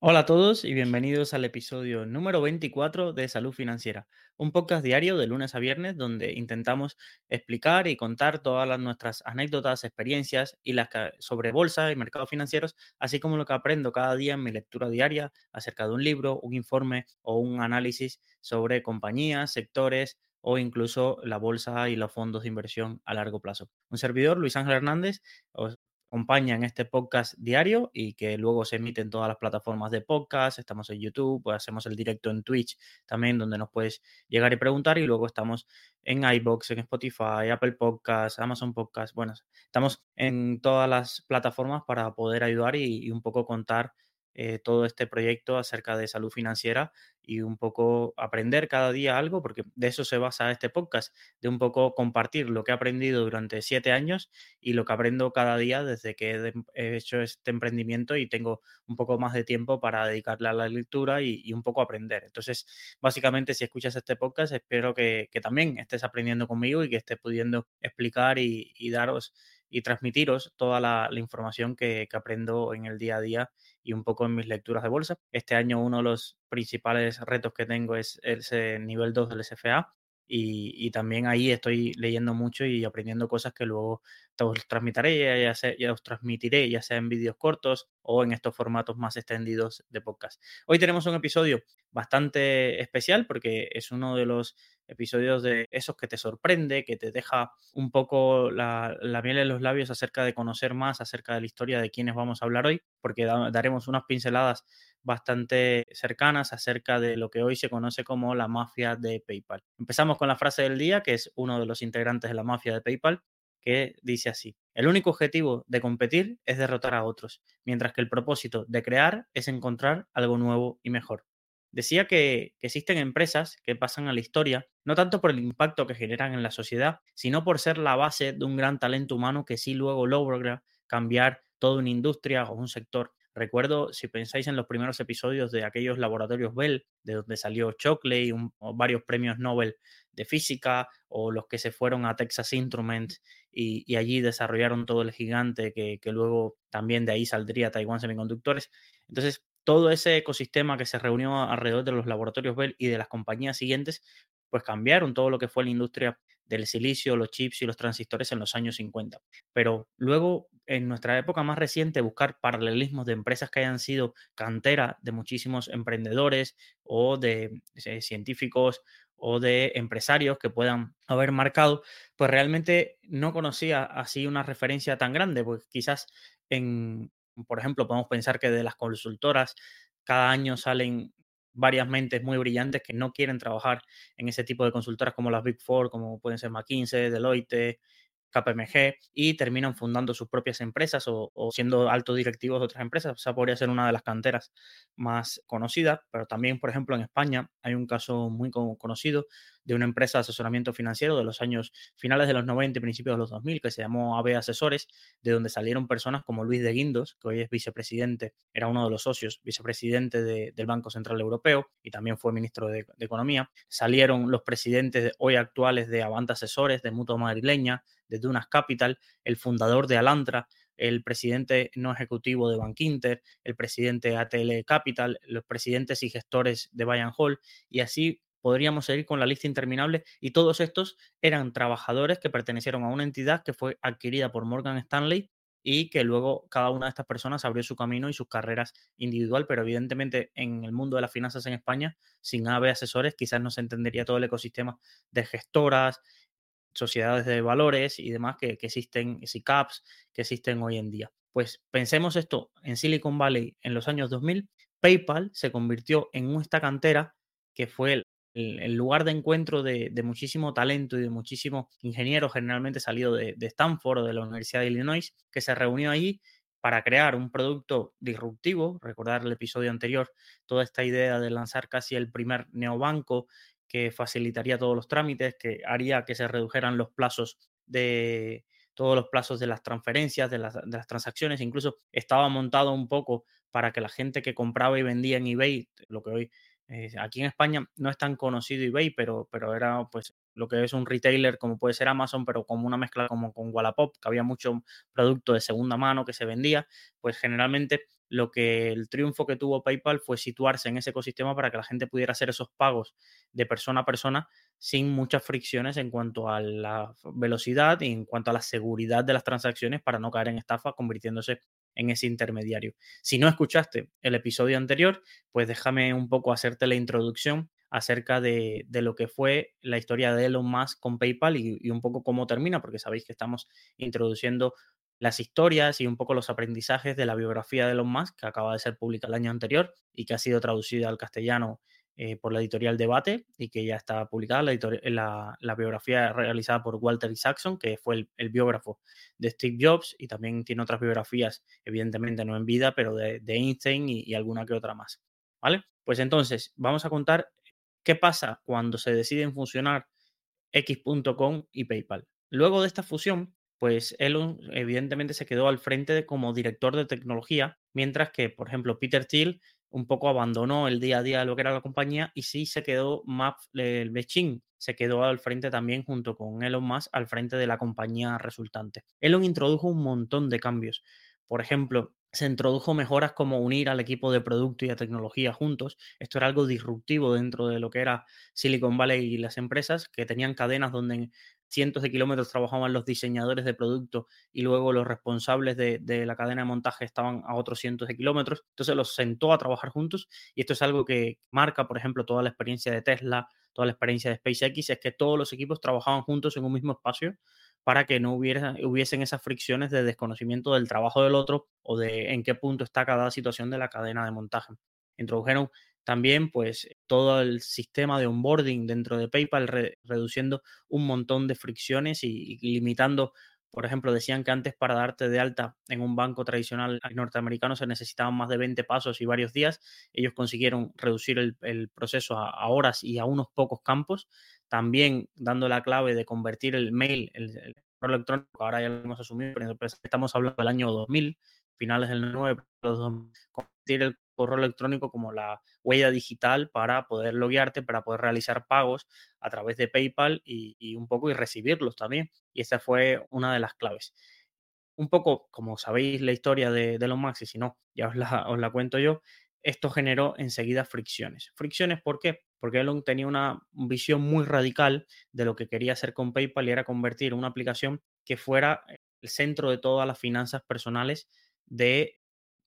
Hola a todos y bienvenidos al episodio número 24 de Salud Financiera, un podcast diario de lunes a viernes donde intentamos explicar y contar todas las nuestras anécdotas, experiencias y las sobre bolsa y mercados financieros, así como lo que aprendo cada día en mi lectura diaria acerca de un libro, un informe o un análisis sobre compañías, sectores o incluso la bolsa y los fondos de inversión a largo plazo. Un servidor, Luis Ángel Hernández, os acompaña en este podcast diario y que luego se emite en todas las plataformas de podcast. Estamos en YouTube, pues hacemos el directo en Twitch también, donde nos puedes llegar y preguntar. Y luego estamos en iBox, en Spotify, Apple Podcasts, Amazon Podcasts. Bueno, estamos en todas las plataformas para poder ayudar y un poco contar eh, todo este proyecto acerca de salud financiera y un poco aprender cada día algo, porque de eso se basa este podcast, de un poco compartir lo que he aprendido durante siete años y lo que aprendo cada día desde que he hecho este emprendimiento y tengo un poco más de tiempo para dedicarle a la lectura y, un poco aprender. Entonces, básicamente, si escuchas este podcast, espero que, también estés aprendiendo conmigo y que estés pudiendo explicar y, daros y transmitiros toda la, información que, que aprendo en el día a día y un poco en mis lecturas de bolsa. Este año uno de los principales retos que tengo es ese nivel 2 del SFA y, también ahí estoy leyendo mucho y aprendiendo cosas que luego te os transmitiré, ya, sea, ya os transmitiré, ya sea en vídeos cortos o en estos formatos más extendidos de podcast. Hoy tenemos un episodio bastante especial porque es uno de los episodios de esos que te sorprende, que te deja un poco la, miel en los labios acerca de conocer más acerca de la historia de quienes vamos a hablar hoy, porque daremos unas pinceladas bastante cercanas acerca de lo que hoy se conoce como la mafia de PayPal. Empezamos con la frase del día, que es uno de los integrantes de la mafia de PayPal, que dice así, el único objetivo de competir es derrotar a otros, mientras que el propósito de crear es encontrar algo nuevo y mejor. Decía que, existen empresas que pasan a la historia no tanto por el impacto que generan en la sociedad, sino por ser la base de un gran talento humano que sí luego logra cambiar toda una industria o un sector. Recuerdo, si pensáis en los primeros episodios de aquellos laboratorios Bell, de donde salió Shockley, varios premios Nobel de física, o los que se fueron a Texas Instruments y, allí desarrollaron todo el gigante, que, que, luego también de ahí saldría Taiwan Semiconductores. Entonces, todo ese ecosistema que se reunió alrededor de los laboratorios Bell y de las compañías siguientes, pues cambiaron todo lo que fue la industria del silicio, los chips y los transistores en los años 50. Pero luego, en nuestra época más reciente, buscar paralelismos de empresas que hayan sido cantera de muchísimos emprendedores o de, eh, científicos o de empresarios que puedan haber marcado, pues realmente no conocía así una referencia tan grande, porque quizás en, por ejemplo, podemos pensar que de las consultoras cada año salen varias mentes muy brillantes que no quieren trabajar en ese tipo de consultoras como las Big Four, como pueden ser McKinsey, Deloitte, KPMG y terminan fundando sus propias empresas o, siendo altos directivos de otras empresas. O sea, podría ser una de las canteras más conocidas, pero también, por ejemplo, en España hay un caso muy conocido de una empresa de asesoramiento financiero de los años finales de los 90 y principios de los 2000 que se llamó AB Asesores, de donde salieron personas como Luis de Guindos, que hoy es vicepresidente, era uno de los socios, vicepresidente del Banco Central Europeo y también fue ministro de, Economía. Salieron los presidentes hoy actuales de Avanta Asesores, de Mutua Madrileña, de Dunas Capital, el fundador de Alantra, el presidente no ejecutivo de Bankinter, el presidente ATL Capital, los presidentes y gestores de Bayern Hall, y así podríamos seguir con la lista interminable y todos estos eran trabajadores que pertenecieron a una entidad que fue adquirida por Morgan Stanley y que luego cada una de estas personas abrió su camino y sus carreras individual, pero evidentemente en el mundo de las finanzas en España, sin AVE asesores, quizás no se entendería todo el ecosistema de gestoras, sociedades de valores y demás que, que existen, SICAPs, que existen hoy en día. Pues pensemos esto, en Silicon Valley en los años 2000, PayPal se convirtió en esta cantera que fue el, lugar de encuentro de, muchísimo talento y de muchísimos ingenieros, generalmente salido de, Stanford o de la Universidad de Illinois, que se reunió allí para crear un producto disruptivo. Recordar el episodio anterior, toda esta idea de lanzar casi el primer neobanco que facilitaría todos los trámites, que haría que se redujeran los plazos de todos los plazos de las transferencias, de las, de las transacciones, incluso estaba montado un poco para que la gente que compraba y vendía en eBay, lo que hoy Eh, aquí en España no es tan conocido eBay, pero, pero era pues lo que es un retailer como puede ser Amazon, pero como una mezcla como con Wallapop, que había mucho producto de segunda mano que se vendía, pues generalmente lo que el triunfo que tuvo PayPal fue situarse en ese ecosistema para que la gente pudiera hacer esos pagos de persona a persona sin muchas fricciones en cuanto a la velocidad y en cuanto a la seguridad de las transacciones para no caer en estafa, convirtiéndose en ese intermediario. Si no escuchaste el episodio anterior, pues déjame un poco hacerte la introducción acerca de, lo que fue la historia de Elon Musk con PayPal y, y, un poco cómo termina, porque sabéis que estamos introduciendo las historias y un poco los aprendizajes de la biografía de Elon Musk, que acaba de ser publicada el año anterior y que ha sido traducida al castellano eh, por la editorial Debate y que ya está publicada, la, biografía realizada por Walter Isaacson, que fue el, biógrafo de Steve Jobs y también tiene otras biografías, evidentemente no en vida, pero de, Einstein y, alguna que otra más. ¿Vale? Pues entonces, vamos a contar qué pasa cuando se deciden fusionar X.com y PayPal. Luego de esta fusión, pues Elon evidentemente se quedó al frente como director de tecnología, mientras que, por ejemplo, Peter Thiel un poco abandonó el día a día lo que era la compañía y sí se quedó Matt Bechin, se quedó al frente también junto con Elon Musk al frente de la compañía resultante. Elon introdujo un montón de cambios. Por ejemplo, se introdujo mejoras como unir al equipo de producto y a tecnología juntos. Esto era algo disruptivo dentro de lo que era Silicon Valley y las empresas que tenían cadenas donde cientos de kilómetros trabajaban los diseñadores de producto y luego los responsables de, la cadena de montaje estaban a otros cientos de kilómetros. Entonces los sentó a trabajar juntos y esto es algo que marca, por ejemplo, toda la experiencia de Tesla, toda la experiencia de SpaceX, es que todos los equipos trabajaban juntos en un mismo espacio para que no hubiera, hubiesen esas fricciones de desconocimiento del trabajo del otro o de en qué punto está cada situación de la cadena de montaje. Introdujeron también pues todo el sistema de onboarding dentro de PayPal, reduciendo un montón de fricciones y, limitando, por ejemplo, decían que antes para darte de alta en un banco tradicional norteamericano se necesitaban más de 20 pasos y varios días. Ellos consiguieron reducir el, proceso a, horas y a unos pocos campos. También dando la clave de convertir el mail, el, correo electrónico, ahora ya lo hemos asumido, pero estamos hablando del año 2000, finales del 9, convertir el correo electrónico como la huella digital para poder loguearte, para poder realizar pagos a través de PayPal y, un poco y recibirlos también. Y esta fue una de las claves. Un poco, como sabéis la historia de, de los Max, y si no, ya os la, os la cuento yo, esto generó enseguida fricciones. ¿Fricciones por qué? Porque Elon tenía una visión muy radical de lo que quería hacer con PayPal y era convertir una aplicación que fuera el centro de todas las finanzas personales de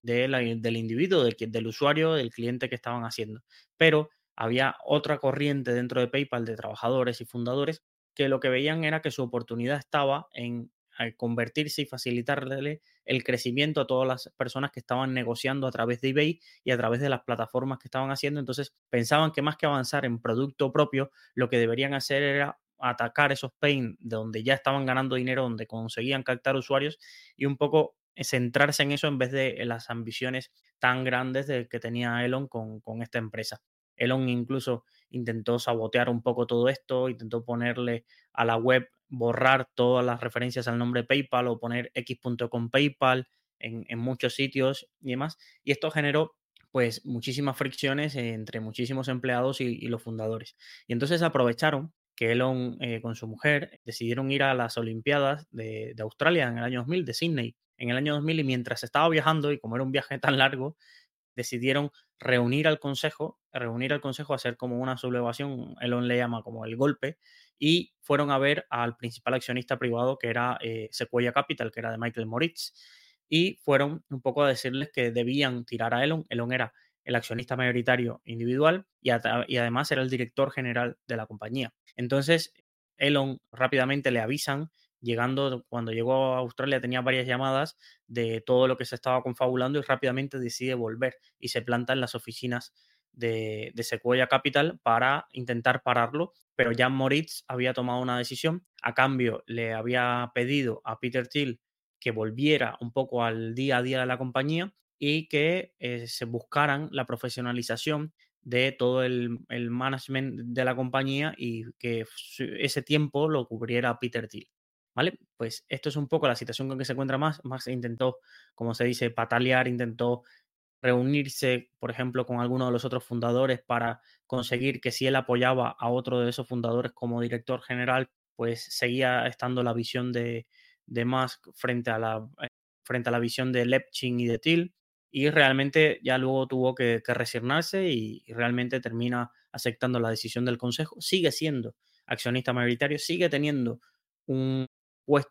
del individuo, del usuario, del cliente que estaban haciendo. Pero había otra corriente dentro de PayPal de trabajadores y fundadores que lo que veían era que su oportunidad estaba en convertirse y facilitarle el crecimiento a todas las personas que estaban negociando a través de eBay y a través de las plataformas que estaban haciendo. Entonces pensaban que más que avanzar en producto propio, lo que deberían hacer era atacar esos pain de donde ya estaban ganando dinero, donde conseguían captar usuarios y un poco centrarse en eso en vez de las ambiciones tan grandes de que tenía Elon con, esta empresa. Elon incluso intentó sabotear un poco todo esto, intentó ponerle a la web, borrar todas las referencias al nombre PayPal o poner x.com PayPal en, muchos sitios y demás. Y esto generó pues muchísimas fricciones entre muchísimos empleados y, los fundadores. Y entonces aprovecharon que Elon eh, con su mujer decidieron ir a las Olimpiadas de, de, Australia en el año 2000, de Sydney, en el año 2000 y mientras estaba viajando y como era un viaje tan largo, decidieron reunir al consejo, reunir al consejo, hacer como una sublevación, Elon le llama como el golpe, y fueron a ver al principal accionista privado que era eh, Sequoia Capital, que era de Michael Moritz, y fueron un poco a decirles que debían tirar a Elon. Elon era el accionista mayoritario individual y, y además era el director general de la compañía. Entonces, Elon rápidamente le avisan llegando, cuando llegó a Australia tenía varias llamadas de todo lo que se estaba confabulando y rápidamente decide volver y se planta en las oficinas de, de Sequoia Capital para intentar pararlo, pero ya Moritz había tomado una decisión, a cambio le había pedido a Peter Thiel que volviera un poco al día a día de la compañía y que eh, se buscaran la profesionalización de todo el, el, management de la compañía y que ese tiempo lo cubriera Peter Thiel. ¿Vale? Pues esto es un poco la situación con que se encuentra más. Max intentó, como se dice, patalear, intentó reunirse, por ejemplo, con alguno de los otros fundadores para conseguir que si él apoyaba a otro de esos fundadores como director general, pues seguía estando la visión de, de Musk frente a la, eh, frente a la visión de Lepchin y de Thiel. Y realmente ya luego tuvo que, resignarse y, realmente termina aceptando la decisión del consejo. Sigue siendo accionista mayoritario, sigue teniendo un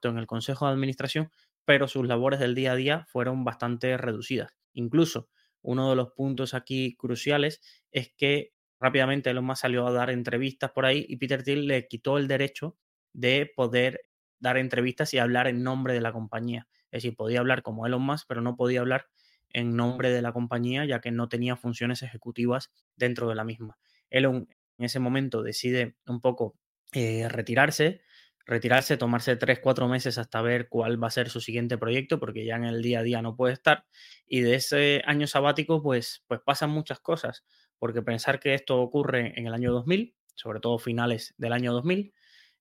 en el consejo de administración, pero sus labores del día a día fueron bastante reducidas. Incluso uno de los puntos aquí cruciales es que rápidamente Elon Musk salió a dar entrevistas por ahí y Peter Thiel le quitó el derecho de poder dar entrevistas y hablar en nombre de la compañía. Es decir, podía hablar como Elon Musk, pero no podía hablar en nombre de la compañía, ya que no tenía funciones ejecutivas dentro de la misma. Elon en ese momento decide un poco eh, retirarse, retirarse, tomarse tres, cuatro meses hasta ver cuál va a ser su siguiente proyecto, porque ya en el día a día no puede estar. Y de ese año sabático, pues, pues pasan muchas cosas, porque pensar que esto ocurre en el año 2000, sobre todo finales del año 2000,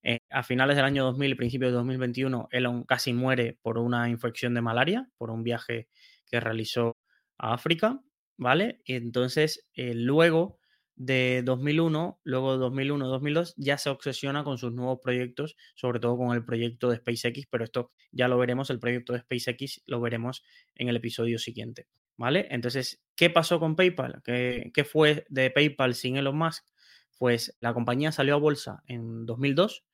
eh, a finales del año 2000 y principios de 2021, Elon casi muere por una infección de malaria, por un viaje que realizó a África, ¿vale? Y entonces, eh, luego de 2001, luego de 2001-2002, ya se obsesiona con sus nuevos proyectos, sobre todo con el proyecto de SpaceX, pero esto ya lo veremos, el proyecto de SpaceX lo veremos en el episodio siguiente, ¿vale? Entonces, ¿qué pasó con PayPal? ¿Qué, qué fue de PayPal sin Elon Musk? Pues la compañía salió a bolsa en 2002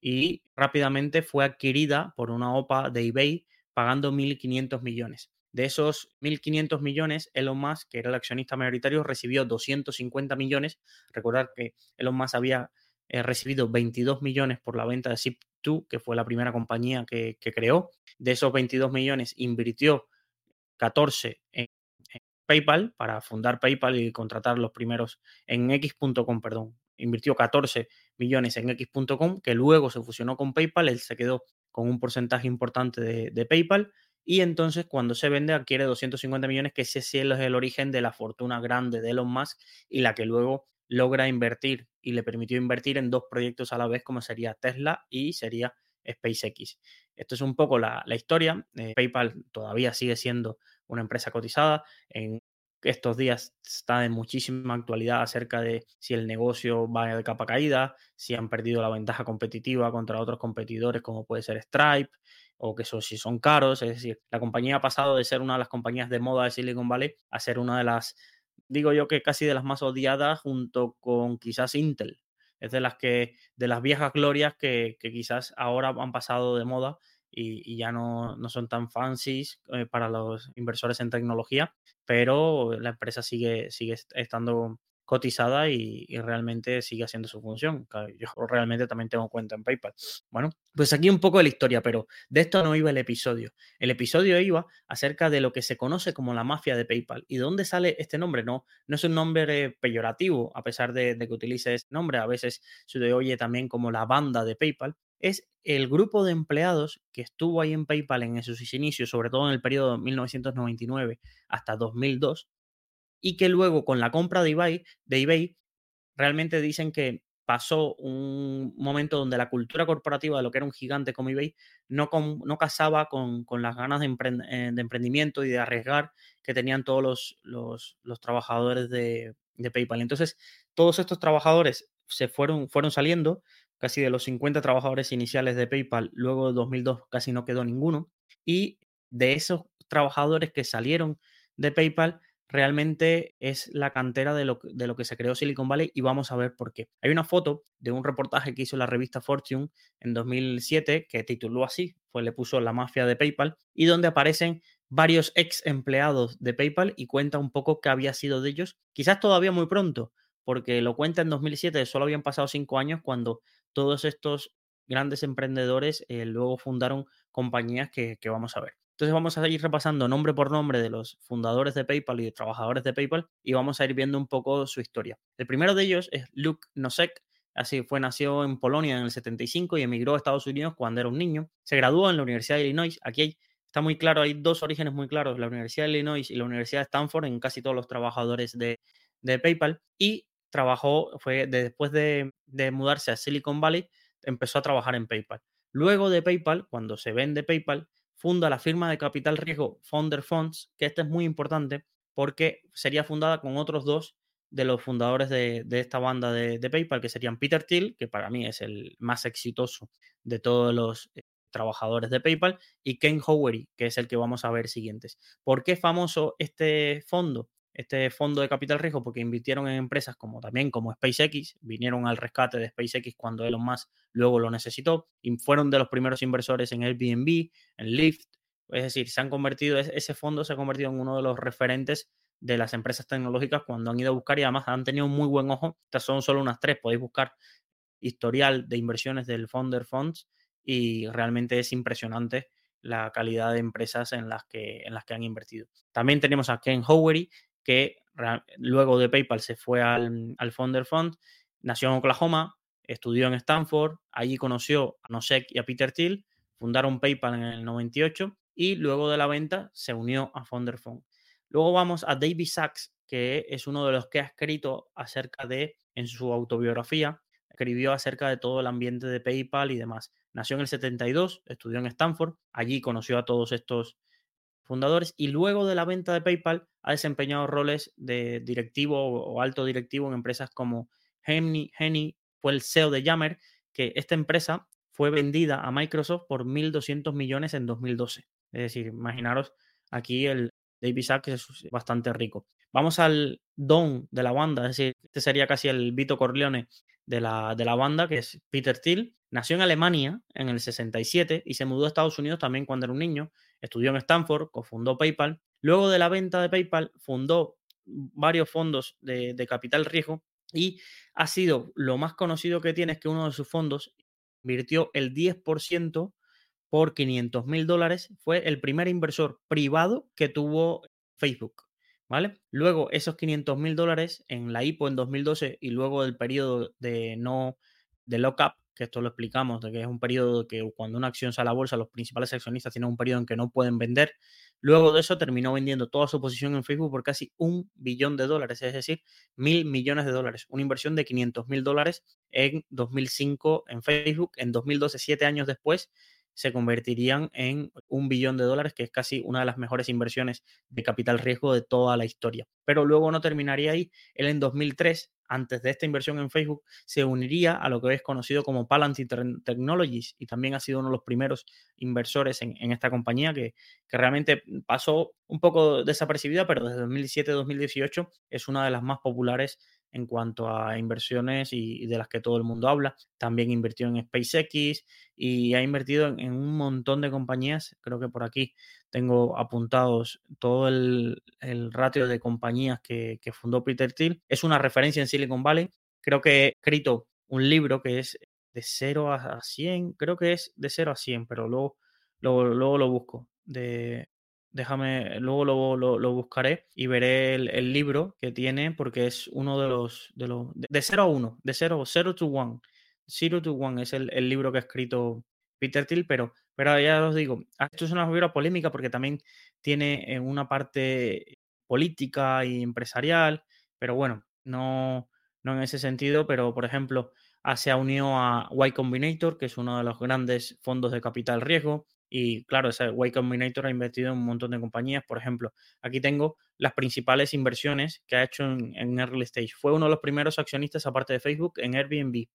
y rápidamente fue adquirida por una OPA de eBay pagando 1.500 millones. De esos 1.500 millones, Elon Musk, que era el accionista mayoritario, recibió 250 millones. Recordar que Elon Musk había eh, recibido 22 millones por la venta de Zip2, que fue la primera compañía que, creó. De esos 22 millones, invirtió 14 en, en, PayPal para fundar PayPal y contratar los primeros en X.com, perdón, invirtió 14 millones en X.com, que luego se fusionó con PayPal, él se quedó con un porcentaje importante de, PayPal y entonces cuando se vende adquiere 250 millones, que ese sí es el origen de la fortuna grande de Elon Musk y la que luego logra invertir y le permitió invertir en dos proyectos a la vez como sería Tesla y sería SpaceX. Esto es un poco la, historia. Eh, PayPal todavía sigue siendo una empresa cotizada. En estos días está de muchísima actualidad acerca de si el negocio va de capa caída, si han perdido la ventaja competitiva contra otros competidores como puede ser Stripe o que si son caros. Es decir, la compañía ha pasado de ser una de las compañías de moda de Silicon Valley a ser una de las, digo yo que casi de las más odiadas junto con quizás Intel. Es de las que, de las viejas glorias que, que quizás ahora han pasado de moda y, ya no, no, son tan fancies eh, para los inversores en tecnología, pero la empresa sigue, sigue estando cotizada y, realmente sigue haciendo su función. Yo realmente también tengo cuenta en PayPal. Bueno, pues aquí un poco de la historia, pero de esto no iba el episodio. El episodio iba acerca de lo que se conoce como la mafia de PayPal. ¿Y de dónde sale este nombre? No, no es un nombre peyorativo, a pesar de, de que utilice este nombre. A veces se le oye también como la banda de PayPal. Es el grupo de empleados que estuvo ahí en PayPal en sus inicios, sobre todo en el periodo de 1999 hasta 2002, y que luego con la compra de eBay, de eBay realmente dicen que pasó un momento donde la cultura corporativa de lo que era un gigante como eBay no, no casaba con, las ganas de, eh, de, emprendimiento y de arriesgar que tenían todos los, los, los trabajadores de, de, PayPal. Entonces, todos estos trabajadores se fueron, fueron saliendo, casi de los 50 trabajadores iniciales de PayPal, luego de 2002 casi no quedó ninguno, y de esos trabajadores que salieron de PayPal, realmente es la cantera de lo, de lo, que se creó Silicon Valley y vamos a ver por qué. Hay una foto de un reportaje que hizo la revista Fortune en 2007 que tituló así, pues le puso La mafia de PayPal y donde aparecen varios ex empleados de PayPal y cuenta un poco qué había sido de ellos, quizás todavía muy pronto, porque lo cuenta en 2007, solo habían pasado cinco años cuando todos estos grandes emprendedores eh, luego fundaron compañías que, vamos a ver. Entonces vamos a ir repasando nombre por nombre de los fundadores de PayPal y trabajadores de PayPal y vamos a ir viendo un poco su historia. El primero de ellos es Luke Nosek. Así fue, nació en Polonia en el 75 y emigró a Estados Unidos cuando era un niño. Se graduó en la Universidad de Illinois. Aquí está muy claro, hay dos orígenes muy claros, la Universidad de Illinois y la Universidad de Stanford en casi todos los trabajadores de, de PayPal. Y trabajó, fue después de, mudarse a Silicon Valley, empezó a trabajar en PayPal. Luego de PayPal, cuando se vende PayPal, funda la firma de capital riesgo Founder Funds, que este es muy importante porque sería fundada con otros dos de los fundadores de, esta banda de, PayPal, que serían Peter Thiel, que para mí es el más exitoso de todos los eh, trabajadores de PayPal, y Ken Howery, que es el que vamos a ver siguientes. ¿Por qué es famoso este fondo? Este fondo de capital riesgo, porque invirtieron en empresas como también como SpaceX, vinieron al rescate de SpaceX cuando Elon Musk luego lo necesitó, y fueron de los primeros inversores en Airbnb, en Lyft, es decir, se han convertido, ese fondo se ha convertido en uno de los referentes de las empresas tecnológicas cuando han ido a buscar y además han tenido muy buen ojo. Estas son solo unas tres, podéis buscar historial de inversiones del Founder Funds y realmente es impresionante la calidad de empresas en las que, en las que han invertido. También tenemos a Ken Howery, que luego de PayPal se fue al, al Founder Fund, nació en Oklahoma, estudió en Stanford, allí conoció a Nosek y a Peter Thiel, fundaron PayPal en el 98 y luego de la venta se unió a Founder Fund. Luego vamos a David Sachs, que es uno de los que ha escrito acerca de, en su autobiografía, escribió acerca de todo el ambiente de PayPal y demás. Nació en el 72, estudió en Stanford, allí conoció a todos estos fundadores y luego de la venta de PayPal ha desempeñado roles de directivo o alto directivo en empresas como Henny, Henny fue el CEO de Yammer, que esta empresa fue vendida a Microsoft por 1.200 millones en 2012. Es decir, imaginaros aquí el, David Sachs es bastante rico. Vamos al don de la banda, es decir, este sería casi el Vito Corleone de la, de la banda, que es Peter Thiel. Nació en Alemania en el 67 y se mudó a Estados Unidos también cuando era un niño. Estudió en Stanford, cofundó PayPal. Luego de la venta de PayPal, fundó varios fondos de, capital riesgo y ha sido lo más conocido que tiene es que uno de sus fondos invirtió el 10% por 500 mil dólares. Fue el primer inversor privado que tuvo Facebook. ¿Vale? Luego, esos 500 mil dólares en la IPO en 2012 y luego el periodo de no de lockup, que esto lo explicamos, de que es un periodo que cuando una acción sale a la bolsa, los principales accionistas tienen un periodo en que no pueden vender. Luego de eso terminó vendiendo toda su posición en Facebook por casi un billón de dólares, es decir, mil millones de dólares. Una inversión de 500 mil dólares en 2005 en Facebook. En 2012, siete años después, se convertirían en un billón de dólares, que es casi una de las mejores inversiones de capital riesgo de toda la historia. Pero luego no terminaría ahí. Él en 2003, antes de esta inversión en Facebook, se uniría a lo que es conocido como Palantir Technologies y también ha sido uno de los primeros inversores en, esta compañía que, que, realmente pasó un poco desapercibida, pero desde 2007-2018 es una de las más populares en cuanto a inversiones y, de las que todo el mundo habla. También invirtió en SpaceX y ha invertido en, un montón de compañías. Creo que por aquí tengo apuntados todo el, ratio de compañías que, fundó Peter Thiel. Es una referencia en Silicon Valley. Creo que he escrito un libro que es de 0 a 100, creo que es de 0 a 100, pero luego, luego lo busco. De, Déjame, luego lo, buscaré y veré el, libro que tiene porque es uno de los, de los, de 0 a 1, de 0, 0 to 1. 0 to 1 es el, libro que ha escrito Peter Thiel, pero, pero ya os digo, esto es una figura polémica porque también tiene eh, una parte política y empresarial, pero bueno, no, no en ese sentido, pero por ejemplo, ah, se ha unido a Y Combinator, que es uno de los grandes fondos de capital riesgo, y claro, ese Y Combinator ha invertido en un montón de compañías. Por ejemplo, aquí tengo las principales inversiones que ha hecho en, Early Stage. Fue uno de los primeros accionistas, aparte de Facebook, en Airbnb,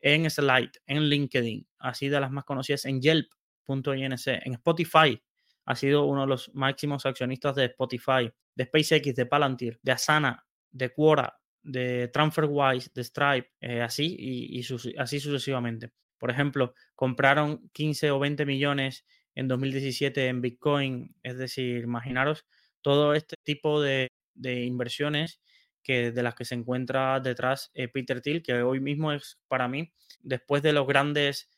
en Slide, en LinkedIn, así de las más conocidas, en Yelp.inc, en Spotify. Ha sido uno de los máximos accionistas de Spotify, de SpaceX, de Palantir, de Asana, de Quora, de TransferWise, de Stripe, eh, así y, así sucesivamente. Por ejemplo, compraron 15 o 20 millones en 2017 en Bitcoin. Es decir, imaginaros todo este tipo de, inversiones que, de las que se encuentra detrás eh, Peter Thiel, que hoy mismo es para mí, después de los grandes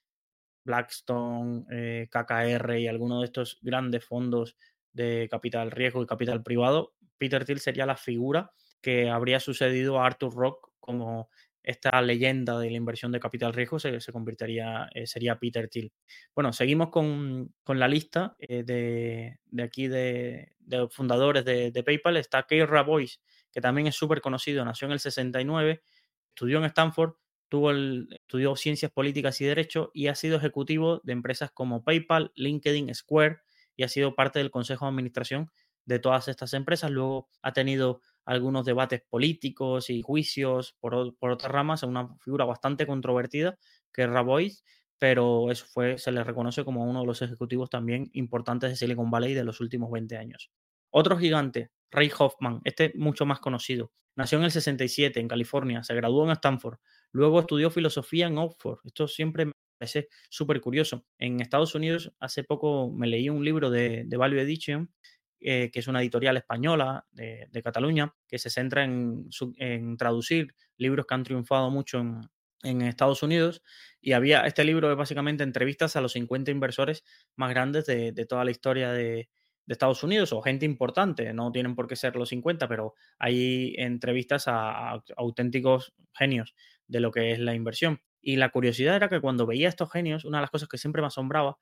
Blackstone, eh, KKR y algunos de estos grandes fondos de capital riesgo y capital privado, Peter Thiel sería la figura que habría sucedido a Arthur Rock como esta leyenda de la inversión de capital riesgo se, convertiría, eh, sería Peter Thiel. Bueno, seguimos con, la lista eh, de, aquí de, fundadores de, PayPal. Está Keir Rabois, que también es súper conocido, nació en el 69, estudió en Stanford, tuvo estudió ciencias políticas y derecho y ha sido ejecutivo de empresas como PayPal, LinkedIn, Square y ha sido parte del consejo de administración de todas estas empresas. Luego ha tenido algunos debates políticos y juicios por, otras ramas, una figura bastante controvertida que es Rabois, pero eso fue, se le reconoce como uno de los ejecutivos también importantes de Silicon Valley de los últimos 20 años. Otro gigante, Ray Hoffman, este mucho más conocido, nació en el 67 en California, se graduó en Stanford, luego estudió filosofía en Oxford. Esto siempre me parece súper curioso. En Estados Unidos, hace poco me leí un libro de, de Value Edition, eh, que es una editorial española de, de Cataluña, que se centra en, en, traducir libros que han triunfado mucho en, en Estados Unidos y había este libro de básicamente entrevistas a los 50 inversores más grandes de, de toda la historia de, de, Estados Unidos o gente importante, no tienen por qué ser los 50, pero hay entrevistas a, auténticos genios de lo que es la inversión. Y la curiosidad era que cuando veía estos genios, una de las cosas que siempre me asombraba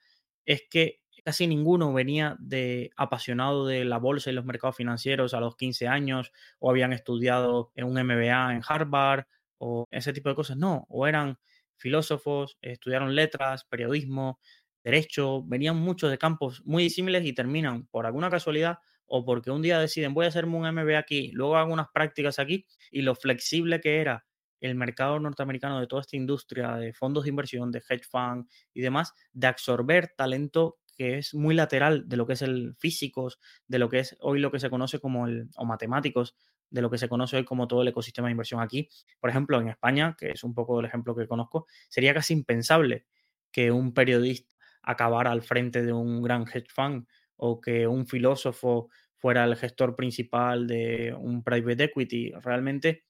es que casi ninguno venía de apasionado de la bolsa y los mercados financieros a los 15 años o habían estudiado en un MBA en Harvard o ese tipo de cosas, no, o eran filósofos, estudiaron letras, periodismo, derecho, venían muchos de campos muy disímiles y terminan por alguna casualidad o porque un día deciden voy a hacerme un MBA aquí, luego hago unas prácticas aquí y lo flexible que era el mercado norteamericano de toda esta industria de fondos de inversión, de hedge fund y demás, de absorber talento que es muy lateral de lo que es el físicos, de lo que es hoy lo que se conoce como el, o matemáticos, de lo que se conoce hoy como todo el ecosistema de inversión aquí. Por ejemplo, en España, que es un poco el ejemplo que conozco, sería casi impensable que un periodista acabara al frente de un gran hedge fund o que un filósofo fuera el gestor principal de un private equity. Realmente,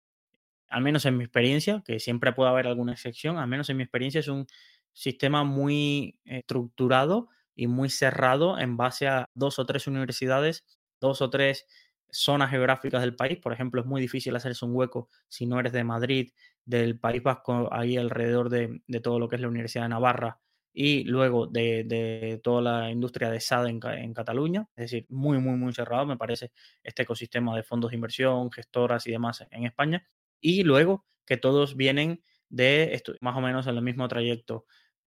al menos en mi experiencia, que siempre puede haber alguna excepción, al menos en mi experiencia es un sistema muy estructurado y muy cerrado en base a dos o tres universidades, dos o tres zonas geográficas del país. Por ejemplo, es muy difícil hacerse un hueco si no eres de Madrid, del País Vasco, ahí alrededor de, de todo lo que es la Universidad de Navarra y luego de, de toda la industria de SAD en, en, Cataluña. Es decir, muy, muy, muy cerrado, me parece, este ecosistema de fondos de inversión, gestoras y demás en España. Y luego que todos vienen de más o menos en el mismo trayecto.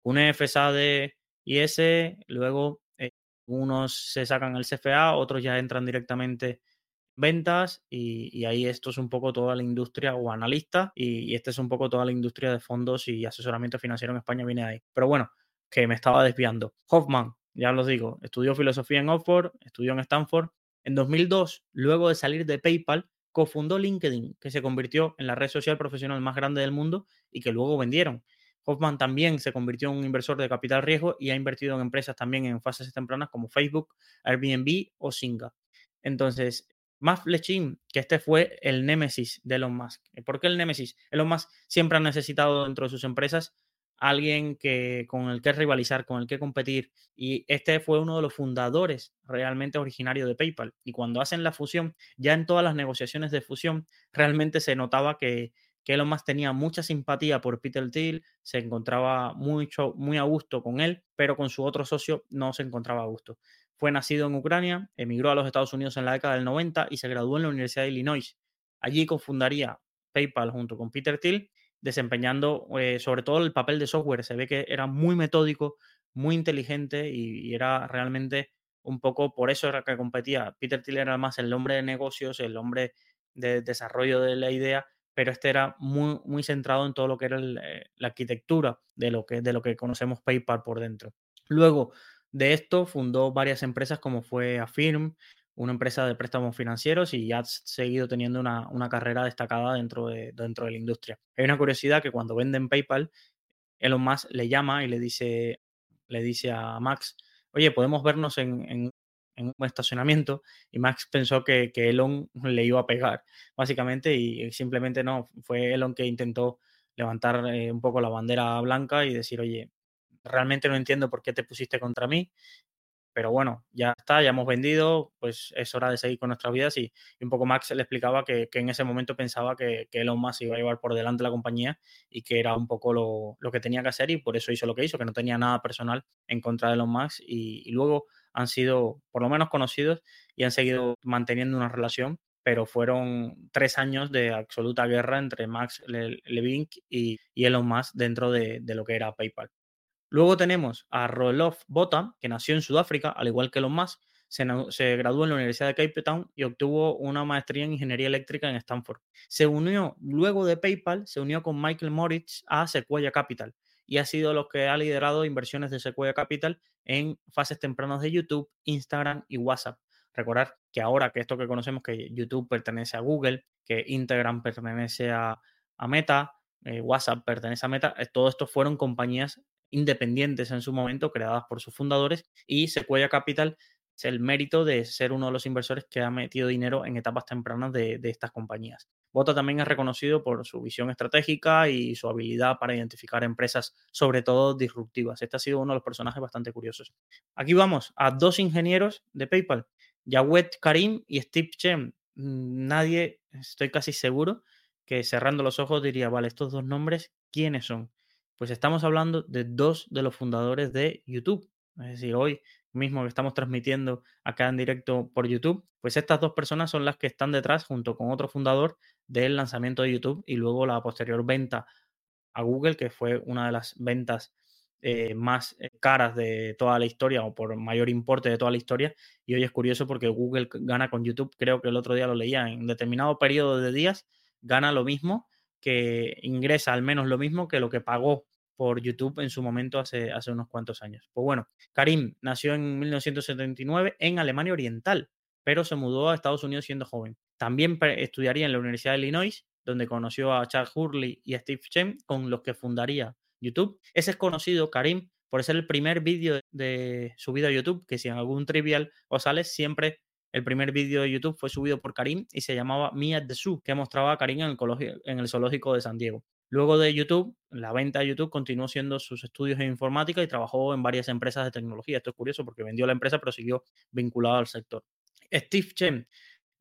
Un FSAD y ese, luego eh, unos se sacan el CFA, otros ya entran directamente ventas y, y, ahí esto es un poco toda la industria o analista y, y este es un poco toda la industria de fondos y asesoramiento financiero en España viene ahí. Pero bueno, que me estaba desviando. Hoffman, ya los digo, estudió filosofía en Oxford, estudió en Stanford. En 2002, luego de salir de PayPal, cofundó LinkedIn, que se convirtió en la red social profesional más grande del mundo y que luego vendieron. Hoffman también se convirtió en un inversor de capital riesgo y ha invertido en empresas también en fases tempranas como Facebook, Airbnb o Singa. Entonces, más flechín que este fue el némesis de Elon Musk. ¿Por qué el némesis? Elon Musk siempre ha necesitado dentro de sus empresas alguien que, con el que rivalizar, con el que competir. Y este fue uno de los fundadores realmente originarios de PayPal. Y cuando hacen la fusión, ya en todas las negociaciones de fusión, realmente se notaba que, que Elon Musk tenía mucha simpatía por Peter Thiel, se encontraba mucho, muy a gusto con él, pero con su otro socio no se encontraba a gusto. Fue nacido en Ucrania, emigró a los Estados Unidos en la década del 90 y se graduó en la Universidad de Illinois. Allí cofundaría PayPal junto con Peter Thiel, desempeñando eh, sobre todo el papel de software. Se ve que era muy metódico, muy inteligente y, y, era realmente un poco por eso era que competía. Peter Thiel era más el hombre de negocios, el hombre de desarrollo de la idea, pero este era muy, muy centrado en todo lo que era eh, la arquitectura de lo, que, de lo que conocemos PayPal por dentro. Luego de esto fundó varias empresas como fue Affirm, una empresa de préstamos financieros y ya ha seguido teniendo una, una carrera destacada dentro de, dentro de la industria. Hay una curiosidad que cuando venden PayPal, Elon Musk le llama y le dice, le dice a Max, oye, podemos vernos en en un estacionamiento y Max pensó que, que, Elon le iba a pegar, básicamente, y simplemente no, fue Elon que intentó levantar eh, un poco la bandera blanca y decir, oye, realmente no entiendo por qué te pusiste contra mí, pero bueno, ya está, ya hemos vendido, pues es hora de seguir con nuestras vidas y, un poco Max le explicaba que, que en ese momento pensaba que, que, Elon Musk iba a llevar por delante la compañía y que era un poco lo, lo, que tenía que hacer y por eso hizo lo que hizo, que no tenía nada personal en contra de Elon Musk y luego han sido por lo menos conocidos y han seguido manteniendo una relación, pero fueron tres años de absoluta guerra entre Max Levin y, Elon Musk dentro de, lo que era PayPal. Luego tenemos a Roloff Bota, que nació en Sudáfrica, al igual que Elon Musk, se, graduó en la Universidad de Cape Town y obtuvo una maestría en ingeniería eléctrica en Stanford. Se unió, luego de PayPal, se unió con Michael Moritz a Sequoia Capital y ha sido lo que ha liderado inversiones de Sequoia Capital en fases tempranas de YouTube, Instagram y WhatsApp. Recordar que ahora que esto que conocemos que YouTube pertenece a Google, que Instagram pertenece a, Meta, eh, WhatsApp pertenece a Meta, eh, todo esto fueron compañías independientes en su momento, creadas por sus fundadores, y Sequoia Capital es el mérito de ser uno de los inversores que ha metido dinero en etapas tempranas de, estas compañías. Bota también es reconocido por su visión estratégica y su habilidad para identificar empresas, sobre todo disruptivas. Este ha sido uno de los personajes bastante curiosos. Aquí vamos a dos ingenieros de PayPal, Jawed Karim y Steve Chen. Mm, nadie, estoy casi seguro, que cerrando los ojos diría, vale, estos dos nombres, ¿quiénes son? Pues estamos hablando de dos de los fundadores de YouTube. Es decir, hoy mismo que estamos transmitiendo acá en directo por YouTube, pues estas dos personas son las que están detrás junto con otro fundador del lanzamiento de YouTube y luego la posterior venta a Google, que fue una de las ventas eh, más eh, caras de toda la historia o por mayor importe de toda la historia. Y hoy es curioso porque Google gana con YouTube, creo que el otro día lo leía, en determinado periodo de días gana lo mismo, que ingresa al menos lo mismo que lo que pagó por YouTube en su momento hace, hace unos cuantos años. Pues bueno, Karim nació en 1979 en Alemania Oriental, pero se mudó a Estados Unidos siendo joven. También estudiaría en la Universidad de Illinois, donde conoció a Charles Hurley y a Steve Chen, con los que fundaría YouTube. Ese es conocido, Karim, por ser el primer vídeo de subido a YouTube, que si en algún trivial os sale, siempre el primer vídeo de YouTube fue subido por Karim y se llamaba Me at the Zoo, que mostraba a Karim en el zoológico de San Diego. Luego de YouTube, la venta de YouTube continuó siendo sus estudios en informática y trabajó en varias empresas de tecnología. Esto es curioso porque vendió la empresa pero siguió vinculado al sector. Steve Chen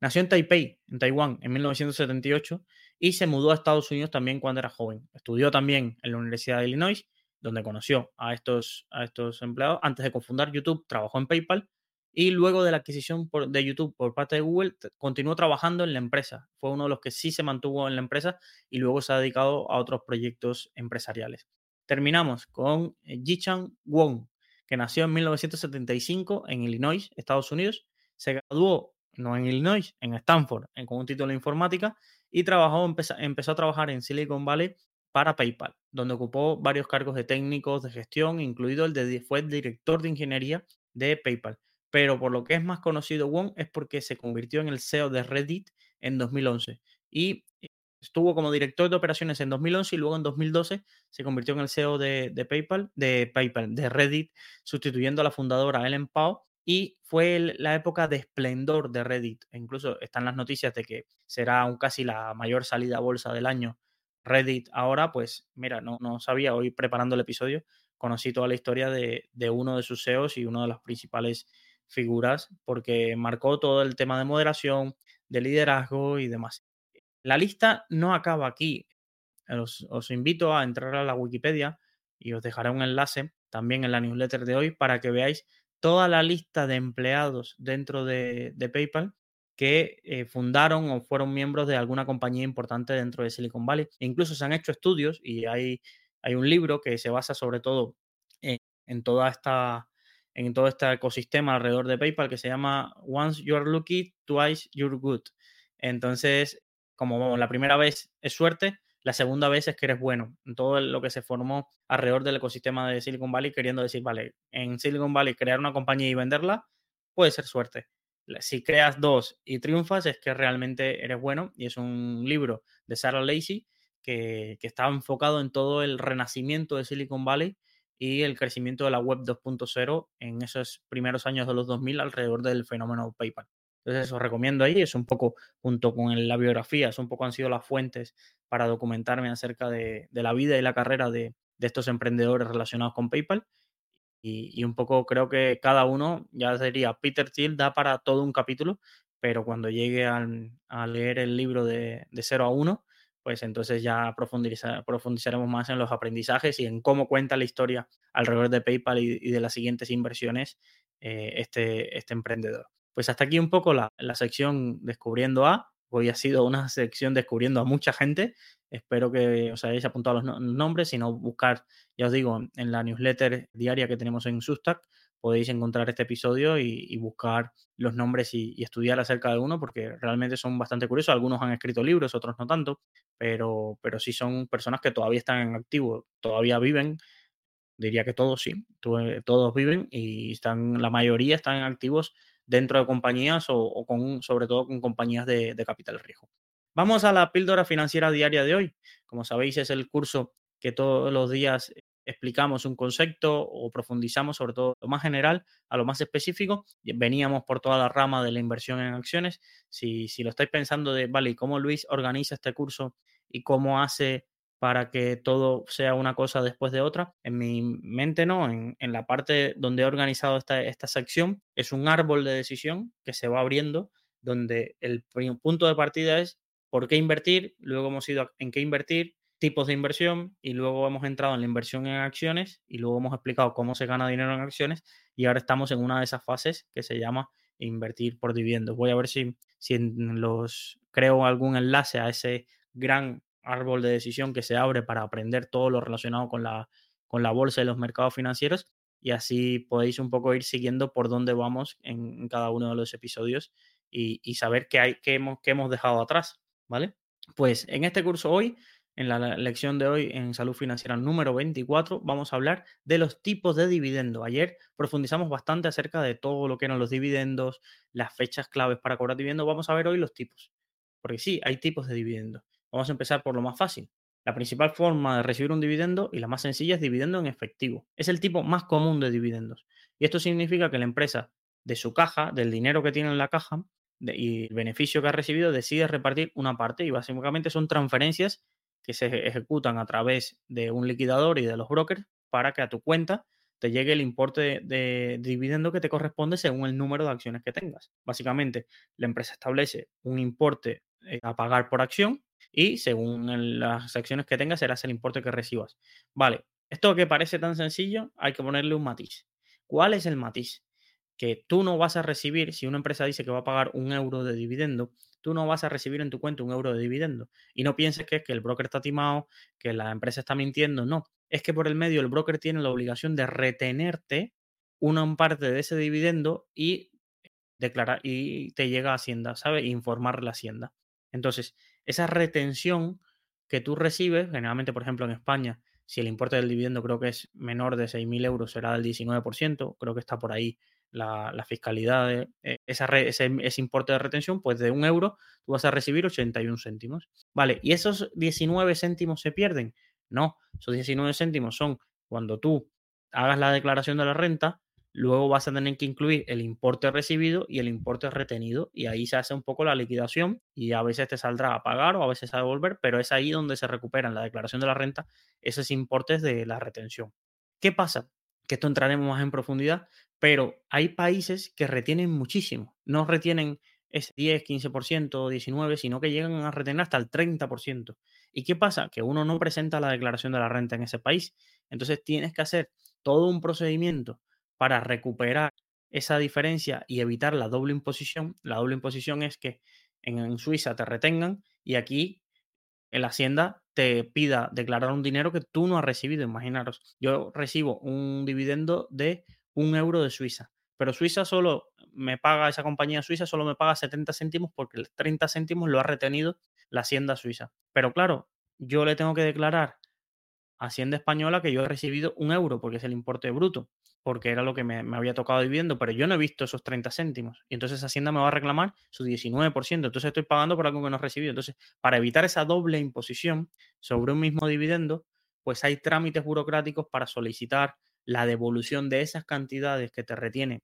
nació en Taipei, en Taiwán, en 1978 y se mudó a Estados Unidos también cuando era joven. Estudió también en la Universidad de Illinois, donde conoció a estos, a estos empleados. Antes de confundar YouTube, trabajó en PayPal y luego de la adquisición de YouTube por parte de Google, continuó trabajando en la empresa. Fue uno de los que sí se mantuvo en la empresa y luego se ha dedicado a otros proyectos empresariales. Terminamos con eh, Jichang Wong, que nació en 1975 en Illinois, Estados Unidos. Se graduó, no en Illinois, en Stanford, con un título de informática y trabajó, empezó, a trabajar en Silicon Valley para PayPal, donde ocupó varios cargos de técnicos de gestión, incluido el de fue director de ingeniería de PayPal pero por lo que es más conocido Wong es porque se convirtió en el CEO de Reddit en 2011 y estuvo como director de operaciones en 2011 y luego en 2012 se convirtió en el CEO de, PayPal, de PayPal, de Reddit, sustituyendo a la fundadora Ellen Pao y fue la época de esplendor de Reddit. E incluso están las noticias de que será aún casi la mayor salida a bolsa del año Reddit ahora, pues mira, no, no sabía, hoy preparando el episodio, conocí toda la historia de, de uno de sus CEOs y uno de los principales figuras porque marcó todo el tema de moderación, de liderazgo y demás. La lista no acaba aquí. Os, invito a entrar a la Wikipedia y os dejaré un enlace también en la newsletter de hoy para que veáis toda la lista de empleados dentro de, PayPal que eh, fundaron o fueron miembros de alguna compañía importante dentro de Silicon Valley. E incluso se han hecho estudios y hay, hay un libro que se basa sobre todo en toda esta en todo este ecosistema alrededor de PayPal que se llama Once You're Lucky, Twice You're Good. Entonces, como la primera vez es suerte, la segunda vez es que eres bueno. Todo lo que se formó alrededor del ecosistema de Silicon Valley, queriendo decir, vale, en Silicon Valley crear una compañía y venderla puede ser suerte. Si creas dos y triunfas, es que realmente eres bueno. Y es un libro de Sarah Lacey que, que está enfocado en todo el renacimiento de Silicon Valley y el crecimiento de la web 2.0 en esos primeros años de los 2000 alrededor del fenómeno PayPal. Entonces os recomiendo ahí, es un poco, junto con la biografía, es un poco han sido las fuentes para documentarme acerca de, la vida y la carrera de, estos emprendedores relacionados con PayPal. Y, un poco creo que cada uno, ya sería Peter Thiel, da para todo un capítulo, pero cuando llegue a leer el libro de, de 0 a 1, pues entonces ya profundizaremos más en los aprendizajes y en cómo cuenta la historia alrededor de PayPal y, de las siguientes inversiones eh, este, este emprendedor. Pues hasta aquí un poco la, sección Descubriendo a. Hoy ha sido una sección descubriendo a mucha gente. Espero que os hayáis apuntado los nombres, si no buscar, ya os digo, en la newsletter diaria que tenemos en Substack, podéis encontrar este episodio y, buscar los nombres y, estudiar acerca de uno, porque realmente son bastante curiosos. Algunos han escrito libros, otros no tanto, pero, pero sí son personas que todavía están en activo, todavía viven. Diría que todos sí, todos viven y están, la mayoría están activos dentro de compañías o, con, sobre todo con compañías de capital riesgo. Vamos a la píldora financiera diaria de hoy. Como sabéis, es el curso que todos los días explicamos un concepto o profundizamos sobre todo lo más general a lo más específico. Veníamos por toda la rama de la inversión en acciones. Si, si lo estáis pensando de, vale, ¿cómo Luis organiza este curso y cómo hace para que todo sea una cosa después de otra? En mi mente no, en, en la parte donde he organizado esta, esta sección es un árbol de decisión que se va abriendo donde el punto de partida es por qué invertir, luego hemos ido en qué invertir, tipos de inversión y luego hemos entrado en la inversión en acciones y luego hemos explicado cómo se gana dinero en acciones y ahora estamos en una de esas fases que se llama invertir por dividendos. Voy a ver si, si los creo algún enlace a ese gran árbol de decisión que se abre para aprender todo lo relacionado con la, con la bolsa y los mercados financieros y así podéis un poco ir siguiendo por dónde vamos en, cada uno de los episodios y, y saber qué, hay, qué, hemos, qué hemos dejado atrás, ¿vale? Pues en este curso hoy en la lección de hoy en Salud Financiera número 24 vamos a hablar de los tipos de dividendo. Ayer profundizamos bastante acerca de todo lo que eran los dividendos, las fechas claves para cobrar dividendos. Vamos a ver hoy los tipos. Porque sí, hay tipos de dividendos. Vamos a empezar por lo más fácil. La principal forma de recibir un dividendo y la más sencilla es dividendo en efectivo. Es el tipo más común de dividendos. Y esto significa que la empresa de su caja, del dinero que tiene en la caja y el beneficio que ha recibido, decide repartir una parte y básicamente son transferencias que se ejecutan a través de un liquidador y de los brokers para que a tu cuenta te llegue el importe de, dividendo que te corresponde según el número de acciones que tengas. Básicamente, la empresa establece un importe eh, a pagar por acción y según las acciones que tengas será el importe que recibas. Vale, esto que parece tan sencillo, hay que ponerle un matiz. ¿Cuál es el matiz? Que tú no vas a recibir, si una empresa dice que va a pagar un euro de dividendo, tú no vas a recibir en tu cuenta un euro de dividendo. Y no pienses que es que el broker está timado, que la empresa está mintiendo. No, es que por el medio el broker tiene la obligación de retenerte una parte de ese dividendo y declarar y te llega a Hacienda, ¿sabes? Informar la Hacienda. Entonces, esa retención que tú recibes, generalmente, por ejemplo, en España, si el importe del dividendo creo que es menor de 6.000 euros, será del 19%, creo que está por ahí la, fiscalidad de eh, ese, ese, importe de retención, pues de un euro tú vas a recibir 81 céntimos. Vale, ¿y esos 19 céntimos se pierden? No, esos 19 céntimos son cuando tú hagas la declaración de la renta, luego vas a tener que incluir el importe recibido y el importe retenido y ahí se hace un poco la liquidación y a veces te saldrá a pagar o a veces a devolver, pero es ahí donde se recuperan la declaración de la renta esos importes de la retención. ¿Qué pasa? Que esto entraremos más en profundidad, pero hay países que retienen muchísimo. No retienen ese 10, 15%, 19%, sino que llegan a retener hasta el 30%. ¿Y qué pasa? Que uno no presenta la declaración de la renta en ese país. Entonces tienes que hacer todo un procedimiento para recuperar esa diferencia y evitar la doble imposición. La doble imposición es que en, Suiza te retengan y aquí en la Hacienda te pida declarar un dinero que tú no has recibido. Imaginaros, yo recibo un dividendo de un euro de Suiza. Pero Suiza solo me paga, esa compañía suiza solo me paga 70 céntimos porque el 30 céntimos lo ha retenido la Hacienda Suiza. Pero claro, yo le tengo que declarar a Hacienda Española que yo he recibido un euro porque es el importe bruto, porque era lo que me, había tocado viviendo, pero yo no he visto esos 30 céntimos. Y entonces Hacienda me va a reclamar su 19%. Entonces estoy pagando por algo que no he recibido. Entonces, para evitar esa doble imposición sobre un mismo dividendo, pues hay trámites burocráticos para solicitar la devolución de esas cantidades que te retiene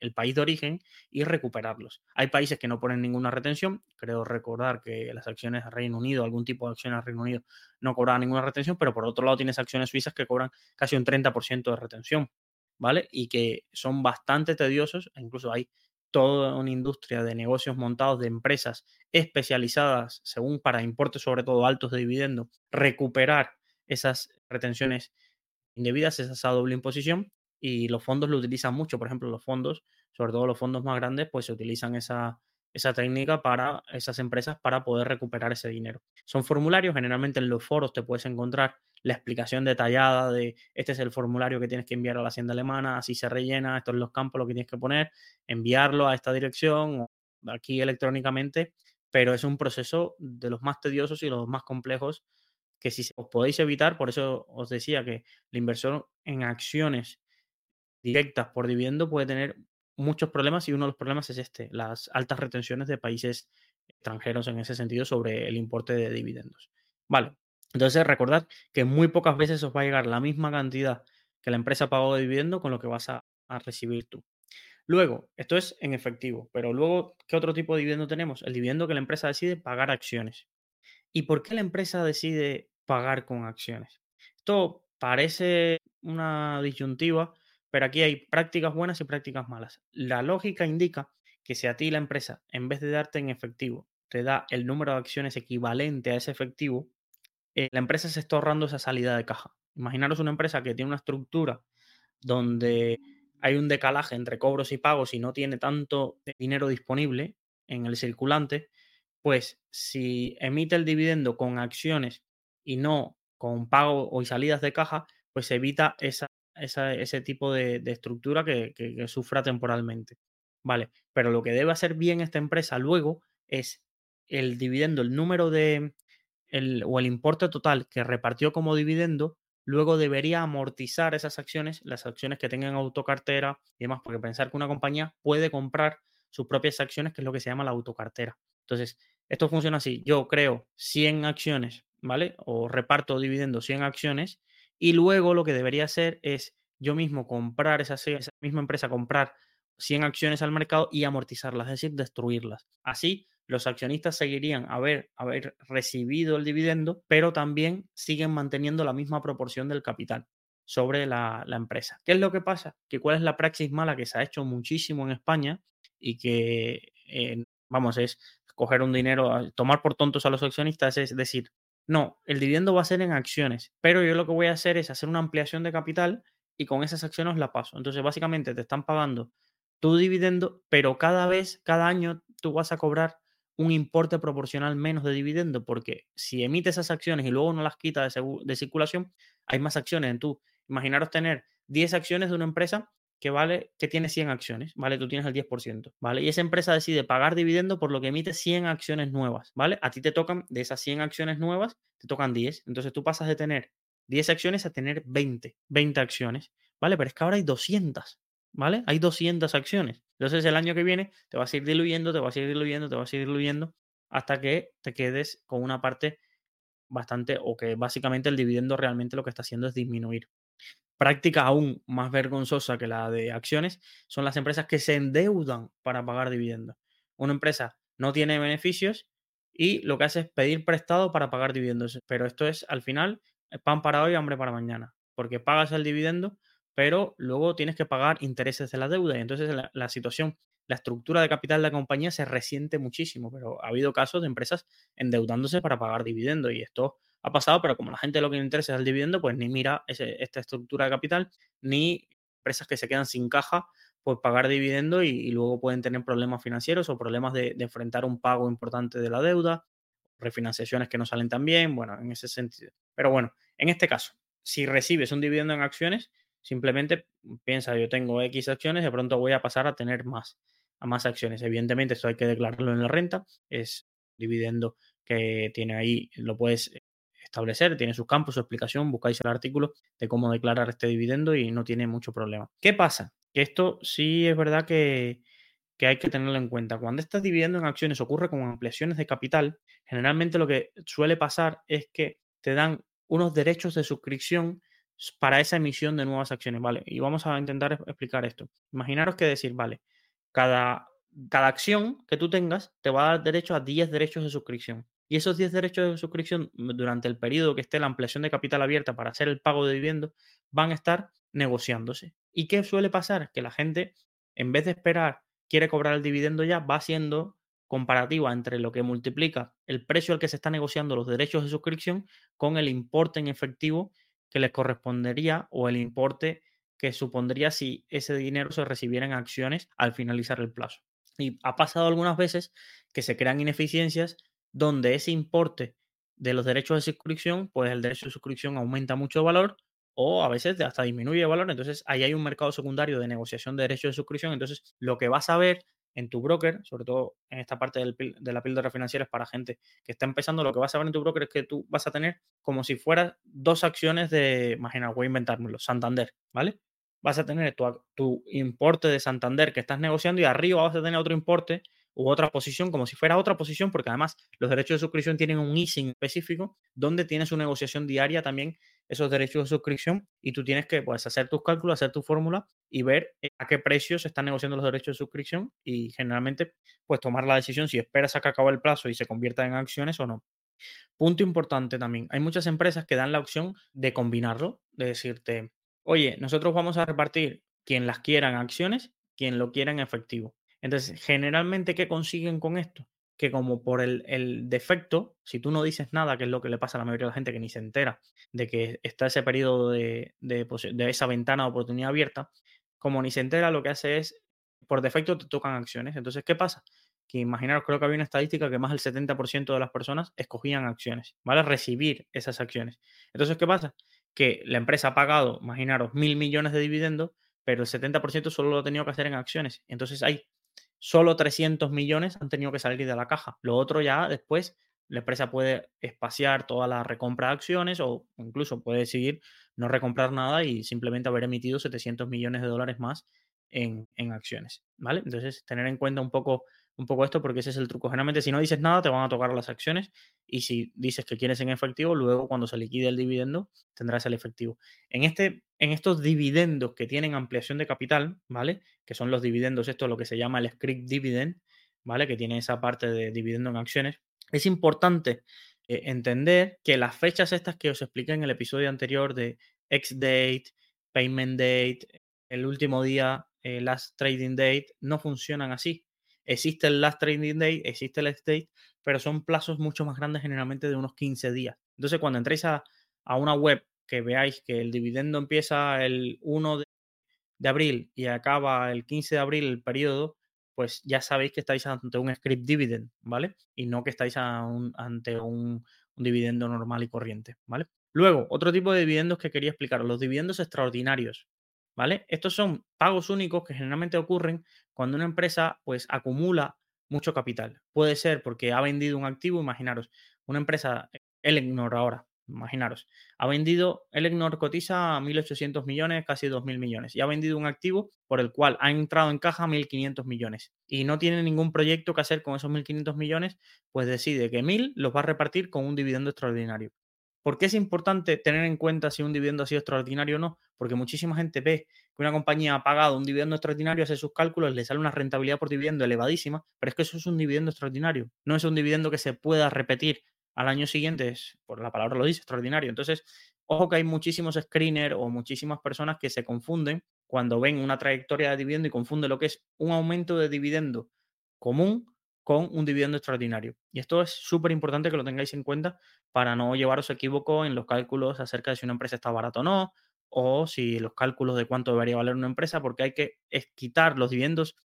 el país de origen y recuperarlos. Hay países que no ponen ninguna retención. Creo recordar que las acciones de Reino Unido, algún tipo de acciones de Reino Unido, no cobran ninguna retención, pero por otro lado tienes acciones suizas que cobran casi un 30% de retención, ¿vale? Y que son bastante tediosos, e incluso hay toda una industria de negocios montados de empresas especializadas, según para importes sobre todo altos de dividendo, recuperar esas retenciones indebidas es esa doble imposición y los fondos lo utilizan mucho. Por ejemplo, los fondos, sobre todo los fondos más grandes, pues se utilizan esa, esa técnica para esas empresas para poder recuperar ese dinero. Son formularios, generalmente en los foros te puedes encontrar la explicación detallada de este es el formulario que tienes que enviar a la hacienda alemana, así se rellena, estos son los campos, lo que tienes que poner, enviarlo a esta dirección o aquí electrónicamente, pero es un proceso de los más tediosos y los más complejos que si os podéis evitar, por eso os decía que la inversión en acciones directas por dividendo puede tener muchos problemas y uno de los problemas es este, las altas retenciones de países extranjeros en ese sentido sobre el importe de dividendos. Vale, entonces recordad que muy pocas veces os va a llegar la misma cantidad que la empresa pagó de dividendo con lo que vas a, a recibir tú. Luego, esto es en efectivo, pero luego, ¿qué otro tipo de dividendo tenemos? El dividendo que la empresa decide pagar acciones. ¿Y por qué la empresa decide pagar con acciones? Esto parece una disyuntiva, pero aquí hay prácticas buenas y prácticas malas. La lógica indica que si a ti la empresa, en vez de darte en efectivo, te da el número de acciones equivalente a ese efectivo, eh, la empresa se está ahorrando esa salida de caja. Imaginaros una empresa que tiene una estructura donde hay un decalaje entre cobros y pagos y no tiene tanto dinero disponible en el circulante, pues si emite el dividendo con acciones y no con pago o salidas de caja, pues evita esa, ese tipo de, estructura que, sufra temporalmente. Vale, pero lo que debe hacer bien esta empresa luego es el dividendo, el número de, el, o el importe total que repartió como dividendo, luego debería amortizar esas acciones, las acciones que tengan autocartera y demás, porque pensar que una compañía puede comprar sus propias acciones, que es lo que se llama la autocartera. Entonces, esto funciona así. Yo creo 100 acciones, ¿vale? O reparto dividendo 100 acciones y luego lo que debería hacer es yo mismo comprar esa, esa misma empresa, comprar 100 acciones al mercado y amortizarlas, es decir, destruirlas. Así, los accionistas seguirían haber, haber recibido el dividendo, pero también siguen manteniendo la misma proporción del capital sobre la, empresa. ¿Qué es lo que pasa? Que cuál es la praxis mala que se ha hecho muchísimo en España y que, eh, vamos, es coger un dinero, tomar por tontos a los accionistas, es decir, no, el dividendo va a ser en acciones, pero yo lo que voy a hacer es hacer una ampliación de capital y con esas acciones la paso. Entonces, básicamente te están pagando tu dividendo, pero cada vez, cada año, tú vas a cobrar un importe proporcional menos de dividendo, porque si emites esas acciones y luego no las quitas de, de circulación, hay más acciones en tú. Imaginaros tener 10 acciones de una empresa que vale, que tiene 100 acciones, ¿vale? Tú tienes el 10%, ¿vale? Y esa empresa decide pagar dividendo por lo que emite 100 acciones nuevas, ¿vale? A ti te tocan, de esas 100 acciones nuevas, te tocan 10. Entonces tú pasas de tener 10 acciones a tener 20, 20 acciones, ¿vale? Pero es que ahora hay 200, ¿vale? Hay 200 acciones. Entonces el año que viene te vas a ir diluyendo, te vas a ir diluyendo, te vas a ir diluyendo hasta que te quedes con una parte bastante o que básicamente el dividendo realmente lo que está haciendo es disminuir práctica aún más vergonzosa que la de acciones son las empresas que se endeudan para pagar dividendos. Una empresa no tiene beneficios y lo que hace es pedir prestado para pagar dividendos. Pero esto es al final pan para hoy, hambre para mañana, porque pagas el dividendo, pero luego tienes que pagar intereses de la deuda y entonces la, la situación, la estructura de capital de la compañía se resiente muchísimo, pero ha habido casos de empresas endeudándose para pagar dividendos y esto ha pasado, pero como la gente lo que le interesa es el dividendo, pues ni mira esta estructura de capital, ni empresas que se quedan sin caja por pagar dividendo y, luego pueden tener problemas financieros o problemas de, enfrentar un pago importante de la deuda, refinanciaciones que no salen tan bien, bueno, en ese sentido. Pero bueno, en este caso, si recibes un dividendo en acciones, simplemente piensa, yo tengo X acciones, de pronto voy a pasar a tener más, a más acciones. Evidentemente, esto hay que declararlo en la renta, es dividendo que tiene ahí, lo puedes establecer, tiene sus campos, su explicación, buscáis el artículo de cómo declarar este dividendo y no tiene mucho problema. ¿Qué pasa? Que esto sí es verdad que, que hay que tenerlo en cuenta. Cuando estás dividiendo en acciones ocurre con ampliaciones de capital, generalmente lo que suele pasar es que te dan unos derechos de suscripción para esa emisión de nuevas acciones, ¿vale? Y vamos a intentar explicar esto. Imaginaros que decir, vale, cada, cada acción que tú tengas te va a dar derecho a 10 derechos de suscripción. Y esos 10 derechos de suscripción mm, durante el periodo que esté la ampliación de capital abierta para hacer el pago de dividendo van a estar negociándose. ¿Y qué suele pasar? Que la gente, en vez de esperar, quiere cobrar el dividendo ya, va haciendo comparativa entre lo que multiplica el precio al que se está negociando los derechos de suscripción con el importe en efectivo que les correspondería o el importe que supondría si ese dinero se recibiera en acciones al finalizar el plazo. Y ha pasado algunas veces que se crean ineficiencias donde ese importe de los derechos de suscripción, pues el derecho de suscripción aumenta mucho valor o a veces hasta disminuye el valor. Entonces ahí hay un mercado secundario de negociación de derechos de suscripción. Entonces lo que vas a ver en tu broker, sobre todo en esta parte de la píldora financiera es para gente que está empezando, lo que vas a ver en tu broker es que tú vas a tener como si fueras dos acciones de, imagina, voy a inventármelo, Santander, ¿vale? Vas a tener tu, tu importe de Santander que estás negociando y arriba vas a tener otro importe u otra posición, como si fuera otra posición, porque además los derechos de suscripción tienen un easing específico donde tienes su negociación diaria también esos derechos de suscripción y tú tienes que pues, hacer tus cálculos, hacer tu fórmula y ver eh, a qué precio se están negociando los derechos de suscripción y generalmente pues tomar la decisión si esperas a que acabe el plazo y se convierta en acciones o no. Punto importante también, hay muchas empresas que dan la opción de combinarlo, de decirte, oye, nosotros vamos a repartir quien las quiera en acciones, quien lo quiera en efectivo. Entonces, generalmente, ¿qué consiguen con esto? Que como por el, defecto, si tú no dices nada, que es lo que le pasa a la mayoría de la gente que ni se entera de que está ese periodo de, esa ventana de oportunidad abierta, como ni se entera, lo que hace es, por defecto te tocan acciones. Entonces, ¿qué pasa? Que imaginaros, creo que había una estadística que más del 70% de las personas escogían acciones, ¿vale? Recibir esas acciones. Entonces, ¿qué pasa? Que la empresa ha pagado, imaginaros, mil millones de dividendos, pero el 70% solo lo ha tenido que hacer en acciones. Entonces hay solo 300 millones han tenido que salir de la caja. Lo otro ya después la empresa puede espaciar toda la recompra de acciones o incluso puede decidir no recomprar nada y simplemente haber emitido 700 millones de dólares más en, en acciones. ¿Vale? Entonces, tener en cuenta un poco un poco esto porque ese es el truco. Generalmente si no dices nada te van a tocar las acciones y si dices que quieres en efectivo, luego cuando se liquide el dividendo tendrás el efectivo. En, este, en estos dividendos que tienen ampliación de capital, ¿vale? Que son los dividendos, esto es lo que se llama el script dividend, ¿vale? Que tiene esa parte de dividendo en acciones. Es importante eh, entender que las fechas estas que os expliqué en el episodio anterior de ex-date, payment date, el último día, eh, last trading date, no funcionan así Existe el last trading day, existe el state, pero son plazos mucho más grandes, generalmente de unos 15 días. Entonces, cuando entréis a, una web que veáis que el dividendo empieza el 1 de, abril y acaba el 15 de abril el periodo, pues ya sabéis que estáis ante un script dividend, ¿vale? Y no que estáis ante un, un, dividendo normal y corriente, ¿vale? Luego, otro tipo de dividendos que quería explicar, los dividendos extraordinarios. ¿Vale? Estos son pagos únicos que generalmente ocurren cuando una empresa pues acumula mucho capital. Puede ser porque ha vendido un activo, imaginaros, una empresa, Elegnor ahora, imaginaros, ha vendido, Elegnor cotiza 1.800 millones, casi 2.000 millones, y ha vendido un activo por el cual ha entrado en caja 1.500 millones y no tiene ningún proyecto que hacer con esos 1.500 millones, pues decide que 1.000 los va a repartir con un dividendo extraordinario. ¿Por qué es importante tener en cuenta si un dividendo ha sido extraordinario o no? Porque muchísima gente ve que una compañía ha pagado un dividendo extraordinario, hace sus cálculos, le sale una rentabilidad por dividendo elevadísima, pero es que eso es un dividendo extraordinario. No es un dividendo que se pueda repetir al año siguiente, por la palabra lo dice, extraordinario. Entonces, ojo que hay muchísimos screeners o muchísimas personas que se confunden cuando ven una trayectoria de dividendo y confunden lo que es un aumento de dividendo común con un dividendo extraordinario. Y esto es súper importante que lo tengáis en cuenta para no llevaros equivoco en los cálculos acerca de si una empresa está barata o no, o si los cálculos de cuánto debería valer una empresa, porque hay que quitar los dividendos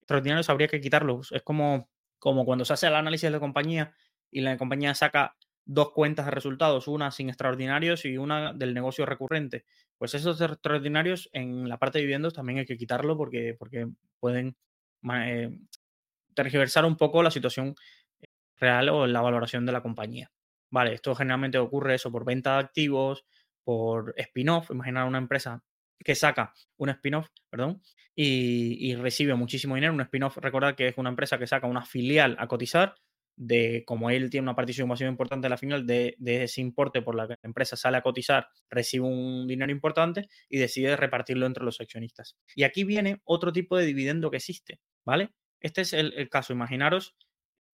extraordinarios, habría que quitarlos. Es como, como cuando se hace el análisis de la compañía y la compañía saca dos cuentas de resultados, una sin extraordinarios y una del negocio recurrente. Pues esos extraordinarios en la parte de dividendos también hay que quitarlo porque, porque pueden eh, tergiversar un poco la situación eh, real o la valoración de la compañía. Vale, esto generalmente ocurre eso por venta de activos, por spin-off. Imaginar una empresa que saca un spin-off, perdón, y, recibe muchísimo dinero. Un spin-off, recordad que es una empresa que saca una filial a cotizar, de como él tiene una participación importante en la final, de, de, ese importe por la que la empresa sale a cotizar, recibe un dinero importante y decide repartirlo entre los accionistas. Y aquí viene otro tipo de dividendo que existe, ¿vale? Este es el, caso. Imaginaros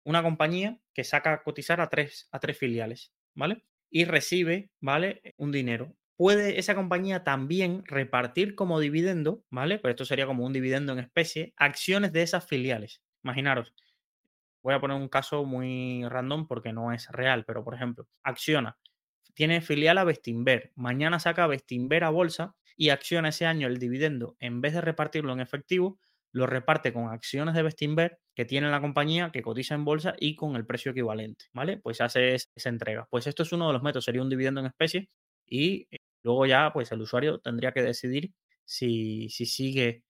una compañía que saca a cotizar a tres, a tres filiales, ¿vale? Y recibe, ¿vale? Un dinero. Puede esa compañía también repartir como dividendo, ¿vale? Pues esto sería como un dividendo en especie, acciones de esas filiales. Imaginaros, voy a poner un caso muy random porque no es real, pero por ejemplo, Acciona tiene filial a Bestinver, mañana saca Bestinver a bolsa y acciona ese año el dividendo, en vez de repartirlo en efectivo, lo reparte con acciones de Bestinver que tiene la compañía, que cotiza en bolsa y con el precio equivalente, ¿vale? Pues hace esa entrega. Pues esto es uno de los métodos, sería un dividendo en especie y eh, luego ya pues el usuario tendría que decidir si, si sigue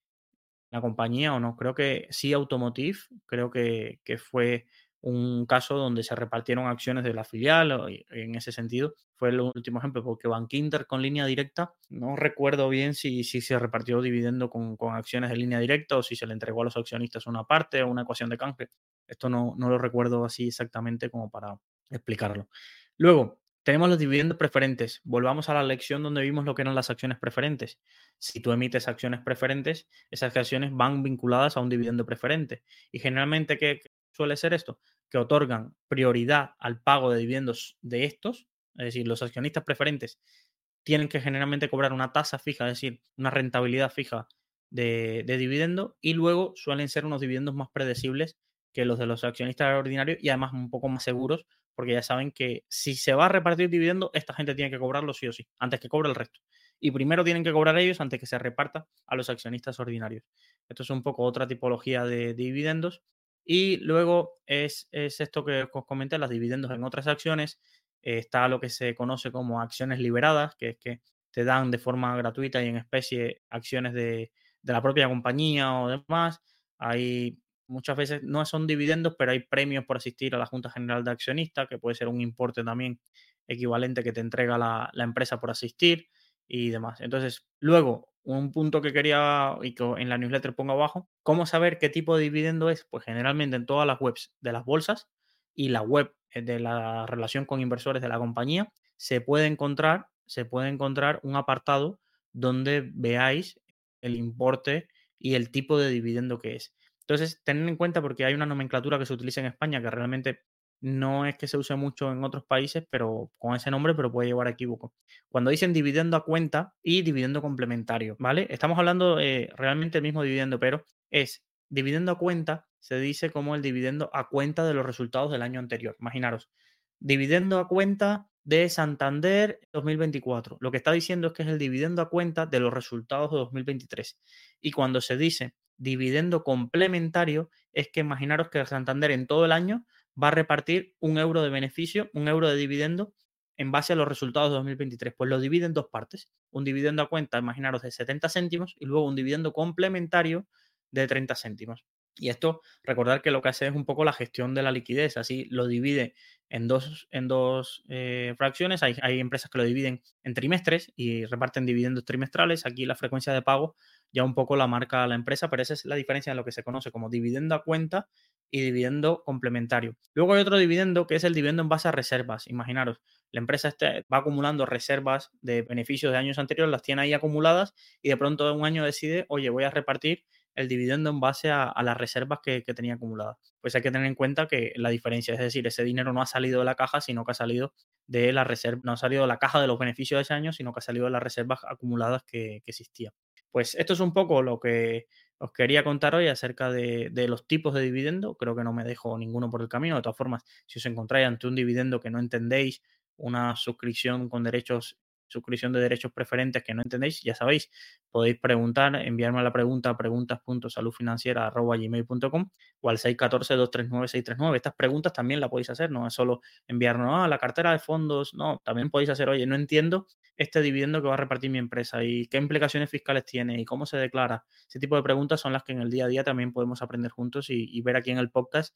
la compañía o no. Creo que sí Automotive, creo que, que fue un caso donde se repartieron acciones de la filial, en ese sentido fue el último ejemplo, porque Bankinter con línea directa, no recuerdo bien si, si se repartió dividendo con, con, acciones de línea directa o si se le entregó a los accionistas una parte o una ecuación de canje. Esto no, no lo recuerdo así exactamente como para explicarlo. Luego, tenemos los dividendos preferentes. Volvamos a la lección donde vimos lo que eran las acciones preferentes. Si tú emites acciones preferentes, esas acciones van vinculadas a un dividendo preferente. Y generalmente, ¿qué suele ser esto? Que otorgan prioridad al pago de dividendos de estos. Es decir, los accionistas preferentes tienen que generalmente cobrar una tasa fija, es decir, una rentabilidad fija de, de dividendo. Y luego suelen ser unos dividendos más predecibles que los de los accionistas ordinarios y además un poco más seguros porque ya saben que si se va a repartir dividendo, esta gente tiene que cobrarlo sí o sí, antes que cobre el resto. Y primero tienen que cobrar ellos antes que se reparta a los accionistas ordinarios. Esto es un poco otra tipología de, dividendos. Y luego es, esto que os comenté, las dividendos en otras acciones. está lo que se conoce como acciones liberadas, que es que te dan de forma gratuita y en especie acciones de, de la propia compañía o demás. Hay muchas veces no son dividendos, pero hay premios por asistir a la Junta General de Accionistas, que puede ser un importe también equivalente que te entrega la, empresa por asistir y demás. Entonces, luego, un punto que quería y que en la newsletter pongo abajo, ¿cómo saber qué tipo de dividendo es? Pues generalmente en todas las webs de las bolsas y la web eh, de la relación con inversores de la compañía, se puede encontrar, se puede encontrar un apartado donde veáis el importe y el tipo de dividendo que es. Entonces, tened en cuenta porque hay una nomenclatura que se utiliza en España que realmente no es que se use mucho en otros países, pero con ese nombre, pero puede llevar a equívoco. Cuando dicen dividendo a cuenta y dividendo complementario, ¿vale? Estamos hablando eh, realmente del mismo dividendo, pero es dividendo a cuenta, se dice como el dividendo a cuenta de los resultados del año anterior. Imaginaros, dividendo a cuenta de Santander 2024. Lo que está diciendo es que es el dividendo a cuenta de los resultados de 2023. Y cuando se dice dividendo complementario es que imaginaros que Santander en todo el año va a repartir un euro de beneficio, un euro de dividendo en base a los resultados de 2023. Pues lo divide en dos partes. Un dividendo a cuenta, imaginaros, de 70 céntimos y luego un dividendo complementario de 30 céntimos. Y esto, recordar que lo que hace es un poco la gestión de la liquidez, así lo divide en dos, en dos eh, fracciones. Hay, hay, empresas que lo dividen en trimestres y reparten dividendos trimestrales. Aquí la frecuencia de pago ya un poco la marca la empresa, pero esa es la diferencia en lo que se conoce como dividendo a cuenta y dividendo complementario. Luego hay otro dividendo que es el dividendo en base a reservas. Imaginaros, la empresa este va acumulando reservas de beneficios de años anteriores, las tiene ahí acumuladas y de pronto un año decide, oye, voy a repartir el dividendo en base a, las reservas que, tenía acumuladas. Pues hay que tener en cuenta que la diferencia, es decir, ese dinero no ha salido de la caja, sino que ha salido de la reserva, no ha salido de la caja de los beneficios de ese año, sino que ha salido de las reservas acumuladas que, que existían. Pues esto es un poco lo que os quería contar hoy acerca de, los tipos de dividendo. Creo que no me dejo ninguno por el camino. De todas formas, si os encontráis ante un dividendo que no entendéis, una suscripción con derechos suscripción de derechos preferentes que no entendéis, ya sabéis, podéis preguntar, enviarme la pregunta a preguntas.saludfinanciera.gmail.com o al 614-239-639. Estas preguntas también las podéis hacer, no es solo enviarnos a ah, la cartera de fondos, no, también podéis hacer, oye, no entiendo este dividendo que va a repartir mi empresa y qué implicaciones fiscales tiene y cómo se declara. Ese tipo de preguntas son las que en el día a día también podemos aprender juntos y ver aquí en el podcast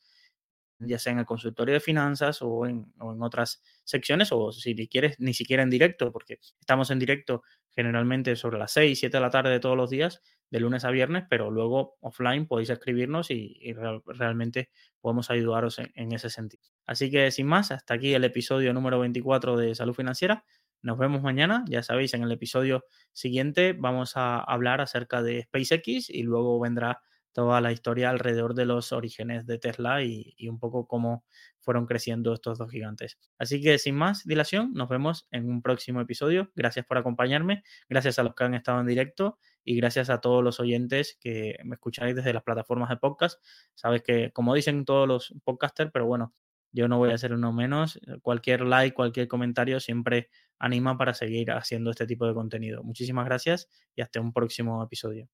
ya sea en el consultorio de finanzas o en, otras secciones, o si quieres, ni siquiera en directo, porque estamos en directo generalmente sobre las 6, 7 de la tarde de todos los días, de lunes a viernes, pero luego offline podéis escribirnos y, realmente podemos ayudaros en, ese sentido. Así que sin más, hasta aquí el episodio número 24 de Salud Financiera. Nos vemos mañana, ya sabéis, en el episodio siguiente vamos a hablar acerca de SpaceX y luego vendrá toda la historia alrededor de los orígenes de Tesla y, un poco cómo fueron creciendo estos dos gigantes. Así que sin más dilación, nos vemos en un próximo episodio. Gracias por acompañarme, gracias a los que han estado en directo y gracias a todos los oyentes que me escucháis desde las plataformas de podcast. Sabes que, como dicen todos los podcasters, pero bueno, yo no voy a hacer uno menos. Cualquier like, cualquier comentario siempre anima para seguir haciendo este tipo de contenido. Muchísimas gracias y hasta un próximo episodio.